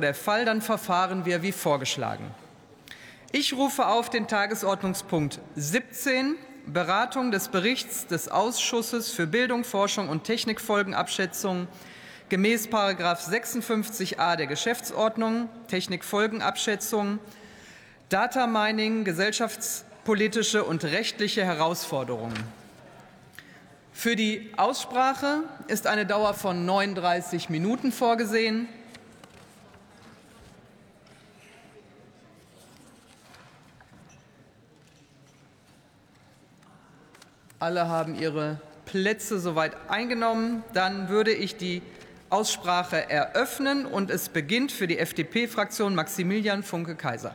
der Fall, dann verfahren wir wie vorgeschlagen. Ich rufe auf den Tagesordnungspunkt 17, Beratung des Berichts des Ausschusses für Bildung, Forschung und Technikfolgenabschätzung gemäß 56a der Geschäftsordnung, Technikfolgenabschätzung, Data Mining, gesellschaftspolitische und rechtliche Herausforderungen. Für die Aussprache ist eine Dauer von 39 Minuten vorgesehen. Alle haben ihre Plätze soweit eingenommen. Dann würde ich die Aussprache eröffnen und es beginnt für die FDP-Fraktion Maximilian Funke-Kaiser.